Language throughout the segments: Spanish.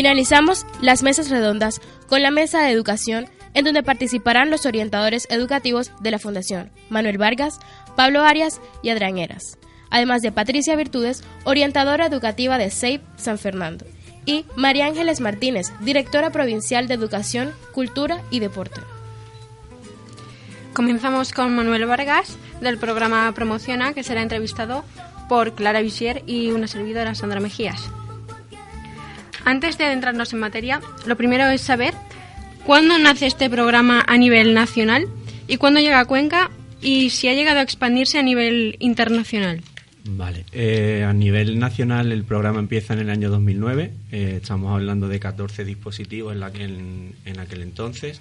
Finalizamos las mesas redondas con la mesa de educación en donde participarán los orientadores educativos de la Fundación, Manuel Vargas, Pablo Arias y Adrián Eras, además de Patricia Virtudes, orientadora educativa de SEIP San Fernando, y María Ángeles Martínez, directora provincial de Educación, Cultura y Deporte. Comenzamos con Manuel Vargas del programa Promociona, que será entrevistado por Clara Visier y una servidora, Sandra Mejías. Antes de adentrarnos en materia, lo primero es saber cuándo nace este programa a nivel nacional y cuándo llega a Cuenca y si ha llegado a expandirse a nivel internacional. Vale, eh, a nivel nacional el programa empieza en el año 2009, eh, estamos hablando de 14 dispositivos en, aquel, en aquel entonces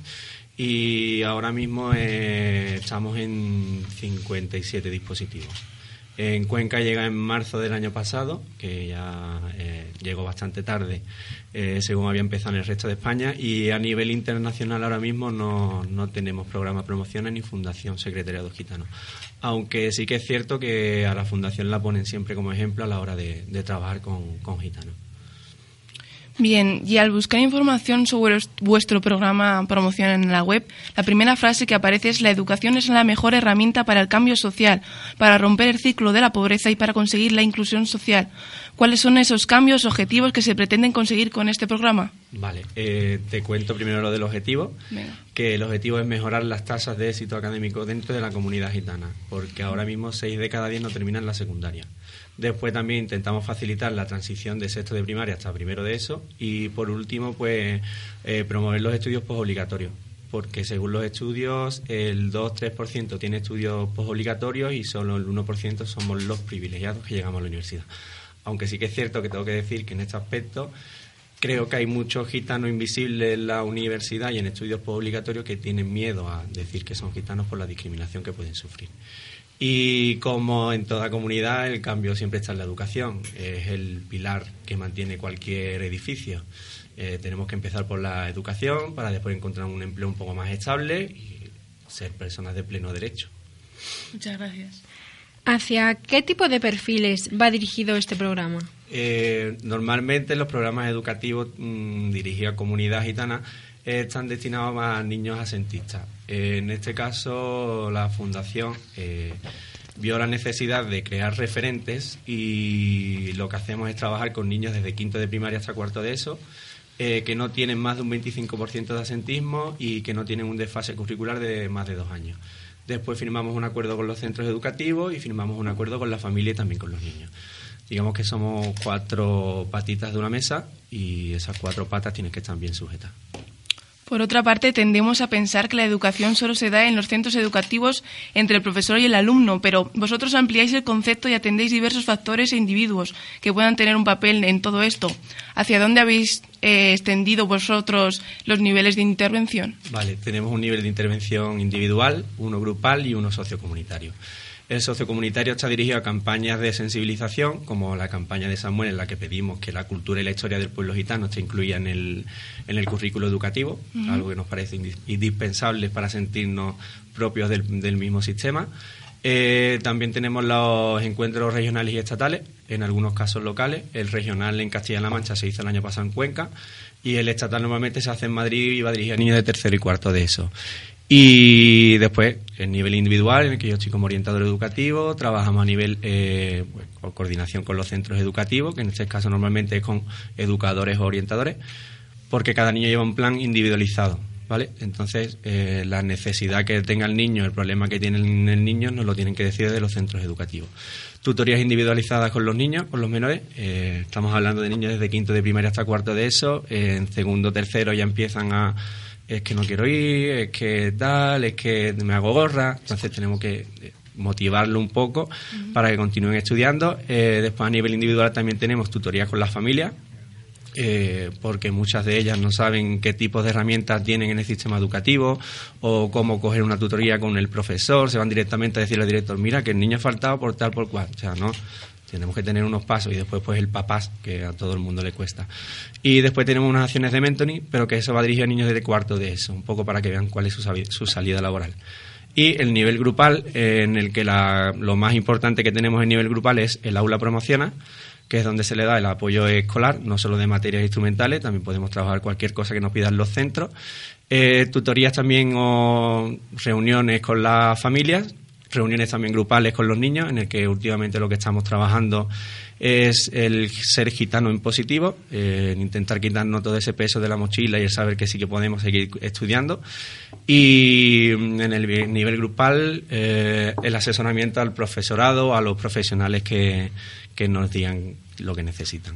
y ahora mismo eh, estamos en 57 dispositivos. En Cuenca llega en marzo del año pasado, que ya llegó bastante tarde, según había empezado en el resto de España, y a nivel internacional ahora mismo no, no tenemos programa promociones ni Fundación Secretariado Gitano aunque sí que es cierto que a la Fundación la ponen siempre como ejemplo a la hora de, trabajar con, con gitanos. Bien, y al buscar información sobre vuestro programa promoción en la web, la primera frase que aparece es la educación es la mejor herramienta para el cambio social, para romper el ciclo de la pobreza y para conseguir la inclusión social. ¿Cuáles son esos cambios objetivos que se pretenden conseguir con este programa? Vale, eh, te cuento primero lo del objetivo, que el objetivo es mejorar las tasas de éxito académico dentro de la comunidad gitana, porque ahora mismo 6 de cada 10 no terminan la secundaria. Después también intentamos facilitar la transición de sexto de primaria hasta primero de eso y por último pues eh, promover los estudios postobligatorios porque según los estudios el 2-3% tiene estudios postobligatorios y solo el 1% somos los privilegiados que llegamos a la universidad. Aunque sí que es cierto que tengo que decir que en este aspecto creo que hay muchos gitanos invisibles en la universidad y en estudios postobligatorios que tienen miedo a decir que son gitanos por la discriminación que pueden sufrir. Y como en toda comunidad, el cambio siempre está en la educación. Es el pilar que mantiene cualquier edificio. Eh, tenemos que empezar por la educación para después encontrar un empleo un poco más estable y ser personas de pleno derecho. Muchas gracias. ¿Hacia qué tipo de perfiles va dirigido este programa? Eh, normalmente los programas educativos mm, dirigidos a comunidad gitana están destinados a niños asentistas. en este caso, la Fundación eh, vio la necesidad de crear referentes y lo que hacemos es trabajar con niños desde quinto de primaria hasta cuarto de eso, eh, que no tienen más de un 25% de asentismo y que no tienen un desfase curricular de más de dos años. Después firmamos un acuerdo con los centros educativos y firmamos un acuerdo con la familia y también con los niños. Digamos que somos cuatro patitas de una mesa y esas cuatro patas tienen que estar bien sujetas. Por otra parte, tendemos a pensar que la educación solo se da en los centros educativos entre el profesor y el alumno, pero vosotros ampliáis el concepto y atendéis diversos factores e individuos que puedan tener un papel en todo esto. ¿Hacia dónde habéis eh, extendido vosotros los niveles de intervención? Vale, tenemos un nivel de intervención individual, uno grupal y uno sociocomunitario. El sociocomunitario está dirigido a campañas de sensibilización, como la campaña de Samuel, en la que pedimos que la cultura y la historia del pueblo gitano se incluya en el, en el currículo educativo, algo que nos parece indispensable para sentirnos propios del, mismo sistema. Eh, también tenemos los encuentros regionales y estatales, en algunos casos locales. El regional en Castilla-La Mancha se hizo el año pasado en Cuenca y el estatal normalmente se hace en Madrid y va dirigido a niños de tercero y cuarto de eso. Y después, el nivel individual, en el que yo estoy como orientador educativo, trabajamos a nivel eh, pues, coordinación con los centros educativos, que en este caso normalmente es con educadores o orientadores, porque cada niño lleva un plan individualizado. ¿Vale? Entonces, eh, la necesidad que tenga el niño, el problema que tiene el niño, nos lo tienen que decir de los centros educativos. Tutorías individualizadas con los niños, con los menores. Eh, estamos hablando de niños desde quinto de primaria hasta cuarto de eso. en segundo, tercero ya empiezan a es que no quiero ir, es que tal, es que me hago gorra. Entonces tenemos que eh, motivarlo un poco para que continúen estudiando. Eh, después a nivel individual también tenemos tutorías con las familias, eh, porque muchas de ellas no saben qué tipo de herramientas tienen en el sistema educativo o cómo coger una tutoría con el profesor, se van directamente a decirle al director, mira que el niño ha faltado por tal, por cual. O sea, ¿no? Tenemos que tener unos pasos y después pues el papás, que a todo el mundo le cuesta. Y después tenemos unas acciones de mentoring, pero que eso va dirigido a niños de cuarto de eso, un poco para que vean cuál es su, salida laboral. Y el nivel grupal, eh, en el que lo más importante que tenemos en nivel grupal es el aula promociona, que es donde se le da el apoyo escolar, no solo de materias instrumentales, también podemos trabajar cualquier cosa que nos pidan los centros. Eh, tutorías también o reuniones con las familias, reuniones también grupales con los niños, en el que últimamente lo que estamos trabajando es el ser gitano en positivo, eh, intentar quitarnos todo ese peso de la mochila y el saber que sí que podemos seguir estudiando. Y mm, en el nivel grupal, eh, el asesoramiento al profesorado, a los profesionales que, que nos digan lo que necesitan.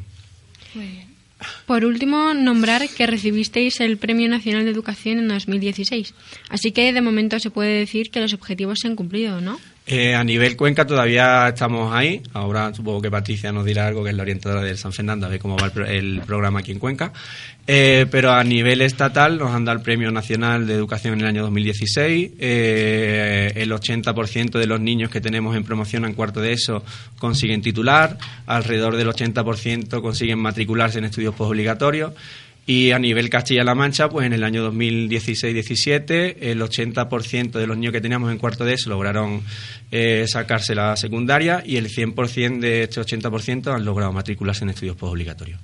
Por último, nombrar que recibisteis el Premio Nacional de Educación en 2016. Así que de momento se puede decir que los objetivos se han cumplido, ¿no? Eh, a nivel Cuenca todavía estamos ahí. Ahora supongo que Patricia nos dirá algo, que es la orientadora del San Fernando, a ver cómo va el, programa aquí en Cuenca. Eh, pero a nivel estatal nos han dado el Premio Nacional de Educación en el año 2016. Eh, el 80% de los niños que tenemos en promoción en cuarto de eso consiguen titular. Alrededor del 80% consiguen matricularse en estudios postobligatorios. Y a nivel Castilla-La Mancha, pues en el año 2016-17, el 80% de los niños que teníamos en cuarto de eso lograron eh, sacarse la secundaria y el 100% de este 80% han logrado matricularse en estudios postobligatorios.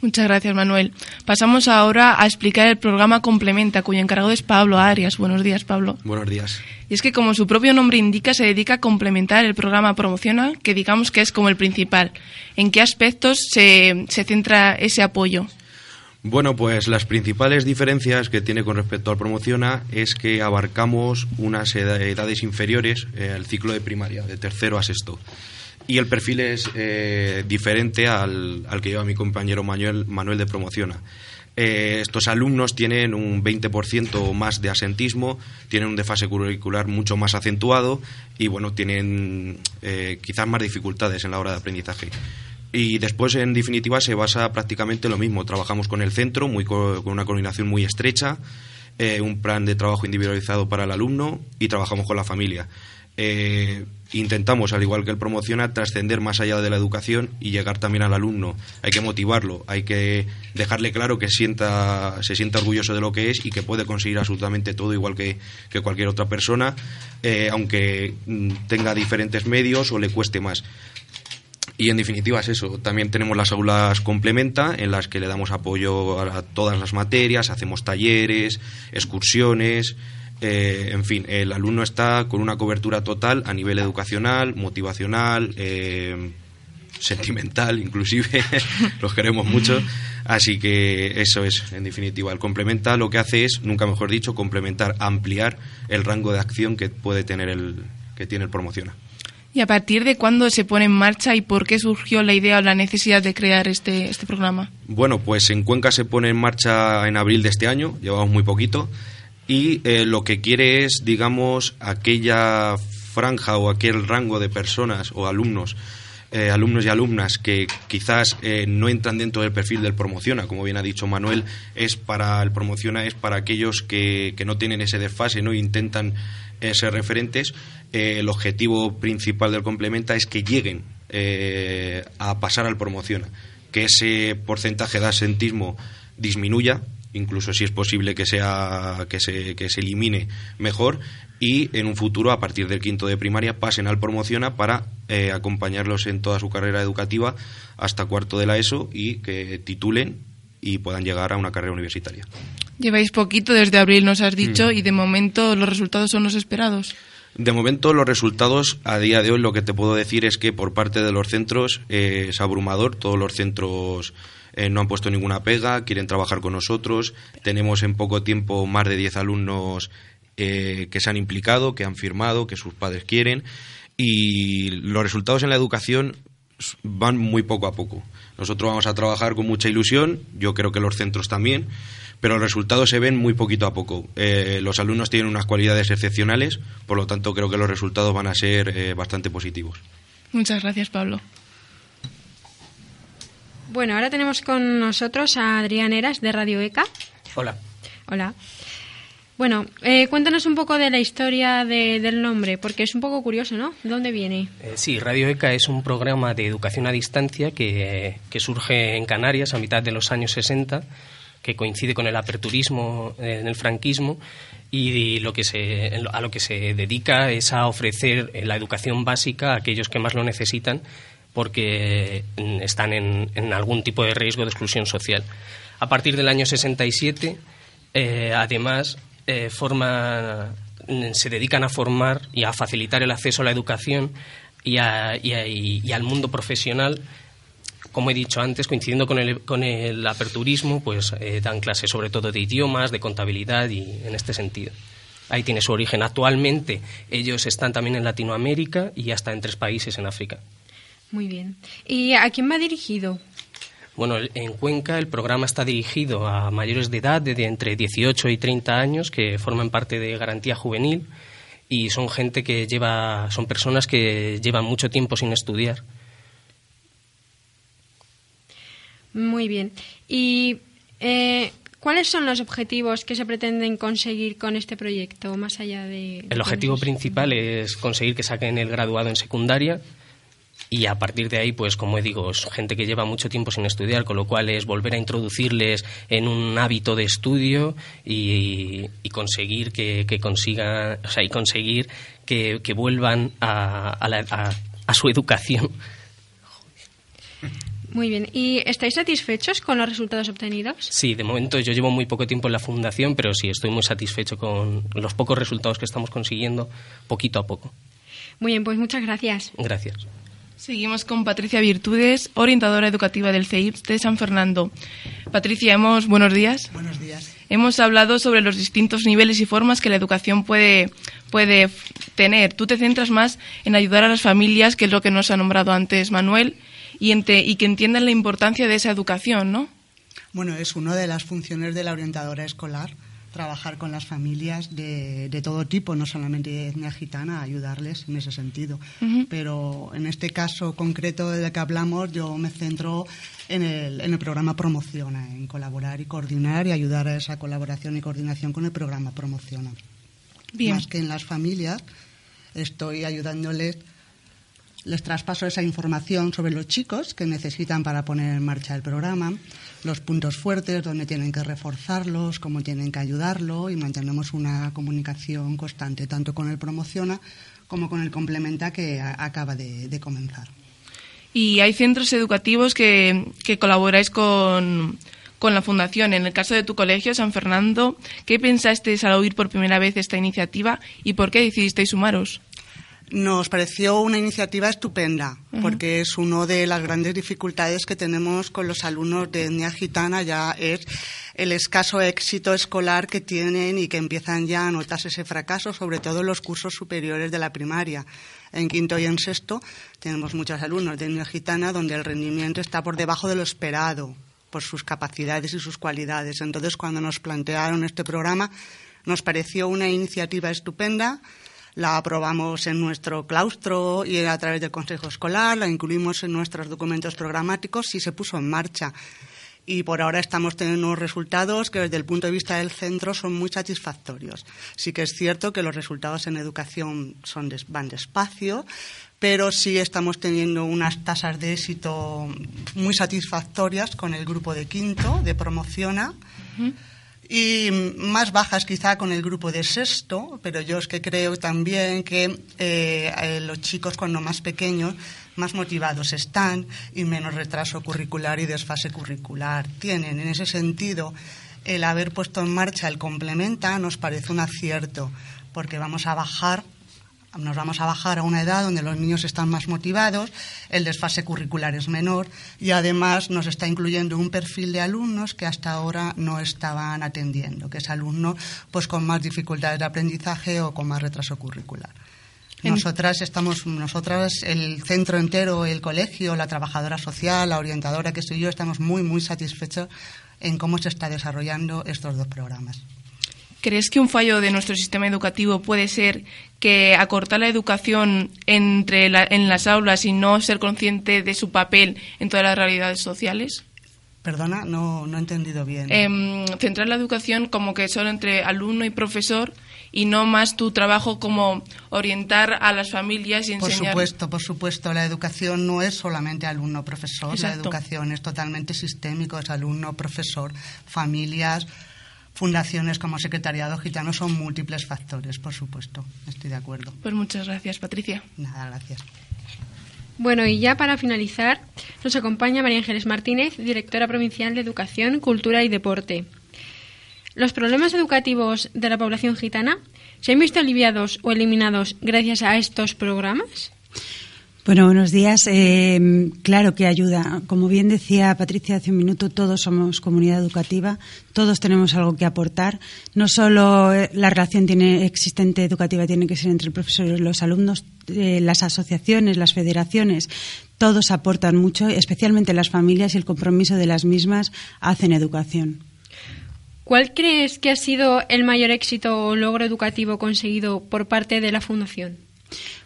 Muchas gracias, Manuel. Pasamos ahora a explicar el programa Complementa, cuyo encargado es Pablo Arias. Buenos días, Pablo. Buenos días. Y es que, como su propio nombre indica, se dedica a complementar el programa Promociona, que digamos que es como el principal. ¿En qué aspectos se, se centra ese apoyo? Bueno, pues las principales diferencias que tiene con respecto al Promociona es que abarcamos unas edades inferiores eh, al ciclo de primaria, de tercero a sexto. Y el perfil es eh, diferente al, que lleva mi compañero Manuel, Manuel de Promociona. Eh, estos alumnos tienen un 20% más de asentismo, tienen un desfase curricular mucho más acentuado y, bueno, tienen quizás más dificultades en la hora de aprendizaje. Y después, en definitiva, se basa prácticamente lo mismo. Trabajamos con el centro, muy con una coordinación muy estrecha, eh, un plan de trabajo individualizado para el alumno y trabajamos con la familia. Eh, intentamos, al igual que el promociona, trascender más allá de la educación y llegar también al alumno. Hay que motivarlo, hay que dejarle claro que sienta, se sienta orgulloso de lo que es y que puede conseguir absolutamente todo igual que, cualquier otra persona, eh, aunque mm, tenga diferentes medios o le cueste más. Y en definitiva es eso. También tenemos las aulas complementa en las que le damos apoyo a todas las materias, hacemos talleres, excursiones. Eh, en fin, el alumno está con una cobertura total a nivel educacional, motivacional, eh, sentimental, inclusive. Los queremos mucho. Así que eso es, en definitiva. El complementa lo que hace es, nunca mejor dicho, complementar, ampliar el rango de acción que puede tener el que tiene el promociona. ¿Y a partir de cuándo se pone en marcha y por qué surgió la idea o la necesidad de crear este, este programa? Bueno, pues en Cuenca se pone en marcha en abril de este año, llevamos muy poquito, y eh, lo que quiere es, digamos, aquella franja o aquel rango de personas o alumnos eh, alumnos y alumnas que quizás eh, no entran dentro del perfil del promociona, como bien ha dicho Manuel, es para el promociona es para aquellos que, que no tienen ese desfase, no intentan ser referentes. Eh, el objetivo principal del complementa es que lleguen eh, a pasar al promociona, que ese porcentaje de asentismo disminuya, incluso si es posible que sea que se, que se elimine mejor y en un futuro a partir del quinto de primaria pasen al promociona para eh, acompañarlos en toda su carrera educativa hasta cuarto de la ESO y que titulen y puedan llegar a una carrera universitaria. Lleváis poquito desde abril, nos has dicho, mm. y de momento los resultados son los esperados. De momento los resultados a día de hoy lo que te puedo decir es que por parte de los centros eh, es abrumador, todos los centros eh, no han puesto ninguna pega, quieren trabajar con nosotros, tenemos en poco tiempo más de 10 alumnos eh, que se han implicado, que han firmado, que sus padres quieren y los resultados en la educación van muy poco a poco. Nosotros vamos a trabajar con mucha ilusión, yo creo que los centros también, pero los resultados se ven muy poquito a poco. Eh, los alumnos tienen unas cualidades excepcionales, por lo tanto creo que los resultados van a ser eh, bastante positivos. Muchas gracias, Pablo. Bueno, ahora tenemos con nosotros a Adrián Eras de Radio ECA. Hola. Hola. Bueno, eh, cuéntanos un poco de la historia del nombre, porque es un poco curioso, ¿no? ¿De dónde viene? sí, Radio ECA es un programa de educación a distancia que, que surge en Canarias a mitad de los años 60 que coincide con el aperturismo en el franquismo y lo que se, a lo que se dedica es a ofrecer la educación básica a aquellos que más lo necesitan porque están en, algún tipo de riesgo de exclusión social. A partir del año 67, eh, además, eh, se dedican a formar y a facilitar el acceso a la educación y, al mundo profesional como he dicho antes, coincidiendo con el, con el aperturismo, pues eh, dan clases sobre todo de idiomas, de contabilidad y en este sentido. Ahí tiene su origen. Actualmente ellos están también en Latinoamérica y hasta en tres países en África. Muy bien. ¿Y a quién va dirigido? Bueno, en Cuenca el programa está dirigido a mayores de edad, de entre 18 y 30 años, que forman parte de Garantía Juvenil y son gente que lleva, son personas que llevan mucho tiempo sin estudiar. Muy bien. ¿Y eh, cuáles son los objetivos que se pretenden conseguir con este proyecto, más allá de... El objetivo principal es conseguir que saquen el graduado en secundaria y a partir de ahí, pues como digo, es gente que lleva mucho tiempo sin estudiar, con lo cual es volver a introducirles en un hábito de estudio y, conseguir que, consigan, o sea, y conseguir que, vuelvan a, a su educación. Muy bien. ¿Y estáis satisfechos con los resultados obtenidos? Sí, de momento yo llevo muy poco tiempo en la fundación, pero sí, estoy muy satisfecho con los pocos resultados que estamos consiguiendo, poquito a poco. Muy bien, pues muchas gracias. Gracias. Seguimos con Patricia Virtudes, orientadora educativa del CEIPS de San Fernando. Patricia, hemos, buenos días. Buenos días. Hemos hablado sobre los distintos niveles y formas que la educación puede, puede tener. Tú te centras más en ayudar a las familias, que es lo que nos ha nombrado antes Manuel, y, y que entiendan la importancia de esa educación, ¿no? Bueno, es una de las funciones de la orientadora escolar trabajar con las familias de, de, todo tipo, no solamente de etnia gitana, ayudarles en ese sentido. Pero en este caso concreto del que hablamos, yo me centro en el, en el programa Promociona, en colaborar y coordinar y ayudar a esa colaboración y coordinación con el programa Promociona. Bien. Más que en las familias, estoy ayudándoles les traspaso esa información sobre los chicos que necesitan para poner en marcha el programa, los puntos fuertes, donde tienen que reforzarlos, cómo tienen que ayudarlo y mantenemos una comunicación constante tanto con el promociona como con el complementa que acaba de, comenzar. Y hay centros educativos que, que colaboráis con, con la Fundación. En el caso de tu colegio, San Fernando, ¿qué pensasteis al oír por primera vez esta iniciativa y por qué decidisteis sumaros? Nos pareció una iniciativa estupenda, porque es una de las grandes dificultades que tenemos con los alumnos de etnia gitana, ya es el escaso éxito escolar que tienen y que empiezan ya a notarse ese fracaso, sobre todo en los cursos superiores de la primaria. En quinto y en sexto tenemos muchos alumnos de etnia gitana donde el rendimiento está por debajo de lo esperado por sus capacidades y sus cualidades. Entonces, cuando nos plantearon este programa, nos pareció una iniciativa estupenda la aprobamos en nuestro claustro y a través del Consejo Escolar, la incluimos en nuestros documentos programáticos y se puso en marcha. Y por ahora estamos teniendo unos resultados que desde el punto de vista del centro son muy satisfactorios. Sí que es cierto que los resultados en educación son van despacio, pero sí estamos teniendo unas tasas de éxito muy satisfactorias con el grupo de quinto, de Promociona y más bajas quizá con el grupo de sexto, pero yo es que creo también que eh, eh, los chicos cuando más pequeños más motivados están y menos retraso curricular y desfase curricular tienen. En ese sentido, el haber puesto en marcha el complementa nos parece un acierto, porque vamos a bajar nos vamos a bajar a una edad donde los niños están más motivados, el desfase curricular es menor y además nos está incluyendo un perfil de alumnos que hasta ahora no estaban atendiendo, que es alumno pues con más dificultades de aprendizaje o con más retraso curricular. Nosotras estamos, nosotras, el centro entero, el colegio, la trabajadora social, la orientadora que soy yo, estamos muy, muy satisfechos en cómo se está desarrollando estos dos programas. ¿Crees que un fallo de nuestro sistema educativo puede ser que acortar la educación entre en las aulas y no ser consciente de su papel en todas las realidades sociales? Perdona, no, no he entendido bien. Em, centrar la educación como que solo entre alumno y profesor y no más tu trabajo como orientar a las familias y enseñar. Por supuesto, por supuesto. La educación no es solamente alumno-profesor. La educación es totalmente sistémico. Es alumno-profesor, familias, fundaciones como Secretariado Gitano son múltiples factores, por supuesto. Estoy de acuerdo. Pues muchas gracias, Patricia. Nada, gracias. Bueno, y ya para finalizar, nos acompaña María Ángeles Martínez, directora provincial de Educación, Cultura y Deporte. ¿Los problemas educativos de la población gitana se han visto aliviados o eliminados gracias a estos programas? Bueno, buenos días. Eh, claro que ayuda. Como bien decía Patricia hace un minuto, todos somos comunidad educativa, todos tenemos algo que aportar. No solo eh, la relación tiene, existente educativa tiene que ser entre el profesor y los alumnos, eh, las asociaciones, las federaciones, todos aportan mucho, especialmente las familias y el compromiso de las mismas hacen educación. ¿Cuál crees que ha sido el mayor éxito o logro educativo conseguido por parte de la Fundación?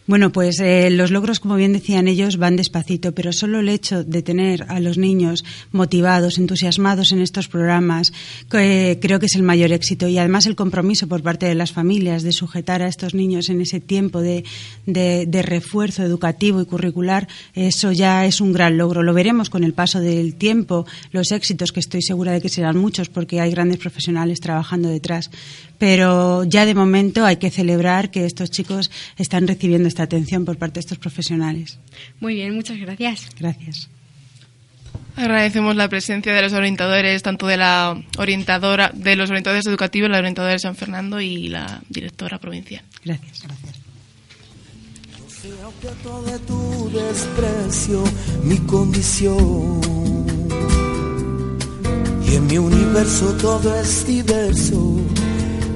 Bueno, pues eh, los logros, como bien decían ellos, van despacito, pero solo el hecho de tener a los niños motivados, entusiasmados en estos programas, creo que es el mayor éxito. Y además el compromiso por parte de las familias de sujetar a estos niños en ese tiempo de, de refuerzo educativo y curricular, eso ya es un gran logro. Lo veremos con el paso del tiempo, los éxitos, que estoy segura de que serán muchos, porque hay grandes profesionales trabajando detrás pero ya de momento hay que celebrar que estos chicos están recibiendo esta atención por parte de estos profesionales. Muy bien, muchas gracias. Gracias. Agradecemos la presencia de los orientadores, tanto de la orientadora, de los orientadores educativos, la orientadora de San Fernando y la directora provincial. Gracias, gracias. de tu desprecio, mi condición. Y en mi universo todo es diverso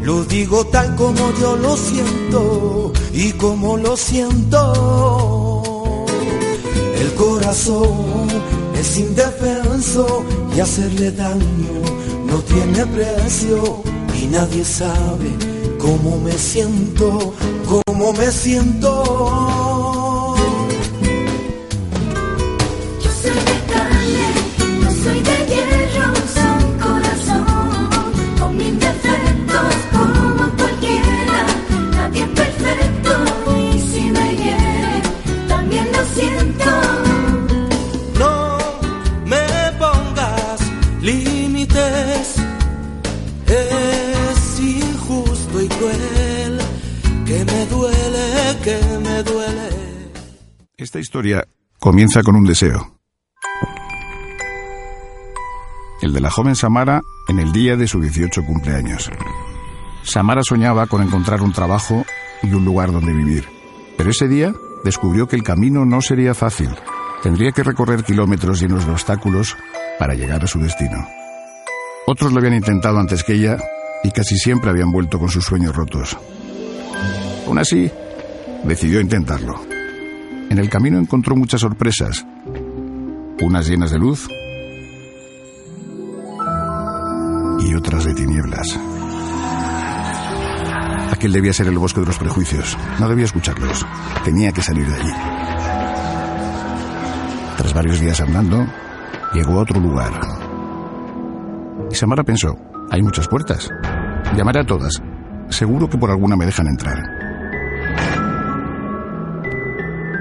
lo digo tal como yo lo siento y como lo siento. El corazón es indefenso y hacerle daño no tiene precio y nadie sabe cómo me siento, cómo me siento. Esta historia comienza con un deseo. El de la joven Samara en el día de su 18 cumpleaños. Samara soñaba con encontrar un trabajo y un lugar donde vivir. Pero ese día descubrió que el camino no sería fácil. Tendría que recorrer kilómetros llenos de obstáculos para llegar a su destino. Otros lo habían intentado antes que ella y casi siempre habían vuelto con sus sueños rotos. Aún así, decidió intentarlo. En el camino encontró muchas sorpresas, unas llenas de luz y otras de tinieblas. Aquel debía ser el bosque de los prejuicios. No debía escucharlos. Tenía que salir de allí. Tras varios días andando, llegó a otro lugar. Y Samara pensó, hay muchas puertas. Llamaré a todas. Seguro que por alguna me dejan entrar.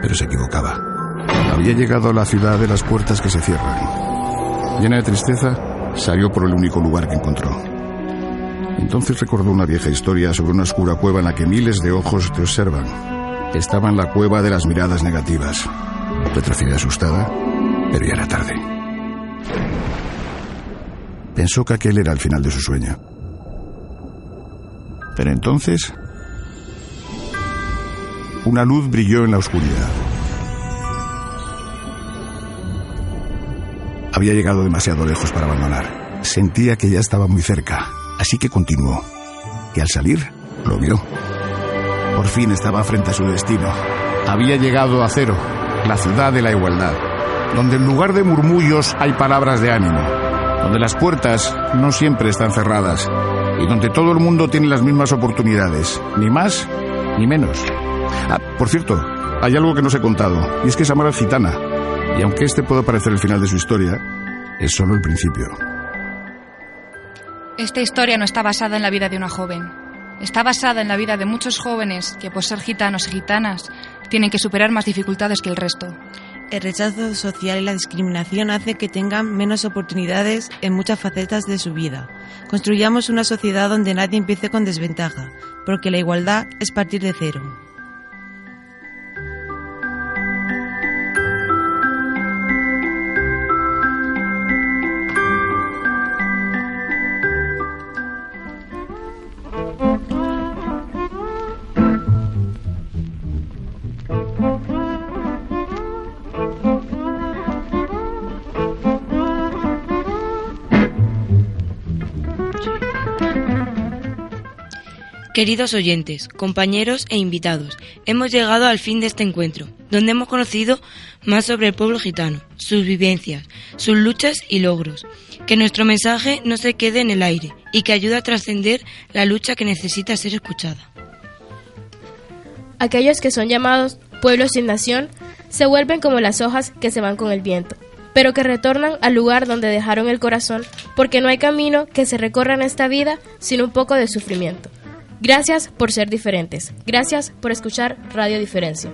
pero se equivocaba. Había llegado a la ciudad de las puertas que se cierran. Llena de tristeza, salió por el único lugar que encontró. Entonces recordó una vieja historia sobre una oscura cueva en la que miles de ojos te observan. Estaba en la cueva de las miradas negativas. Retrocedió asustada, pero ya era tarde. Pensó que aquel era el final de su sueño. Pero entonces una luz brilló en la oscuridad. Había llegado demasiado lejos para abandonar. Sentía que ya estaba muy cerca, así que continuó. Y al salir, lo vio. Por fin estaba frente a su destino. Había llegado a cero, la ciudad de la igualdad, donde en lugar de murmullos hay palabras de ánimo, donde las puertas no siempre están cerradas y donde todo el mundo tiene las mismas oportunidades, ni más ni menos. Ah, por cierto, hay algo que no os he contado, y es que Samara es gitana. Y aunque este pueda parecer el final de su historia, es solo el principio. Esta historia no está basada en la vida de una joven. Está basada en la vida de muchos jóvenes que, por ser gitanos y gitanas, tienen que superar más dificultades que el resto. El rechazo social y la discriminación hace que tengan menos oportunidades en muchas facetas de su vida. Construyamos una sociedad donde nadie empiece con desventaja, porque la igualdad es partir de cero. Queridos oyentes, compañeros e invitados, hemos llegado al fin de este encuentro, donde hemos conocido más sobre el pueblo gitano, sus vivencias, sus luchas y logros. Que nuestro mensaje no se quede en el aire y que ayude a trascender la lucha que necesita ser escuchada. Aquellos que son llamados pueblos sin nación se vuelven como las hojas que se van con el viento, pero que retornan al lugar donde dejaron el corazón, porque no hay camino que se recorra en esta vida sin un poco de sufrimiento. Gracias por ser diferentes. Gracias por escuchar Radio Diferencia.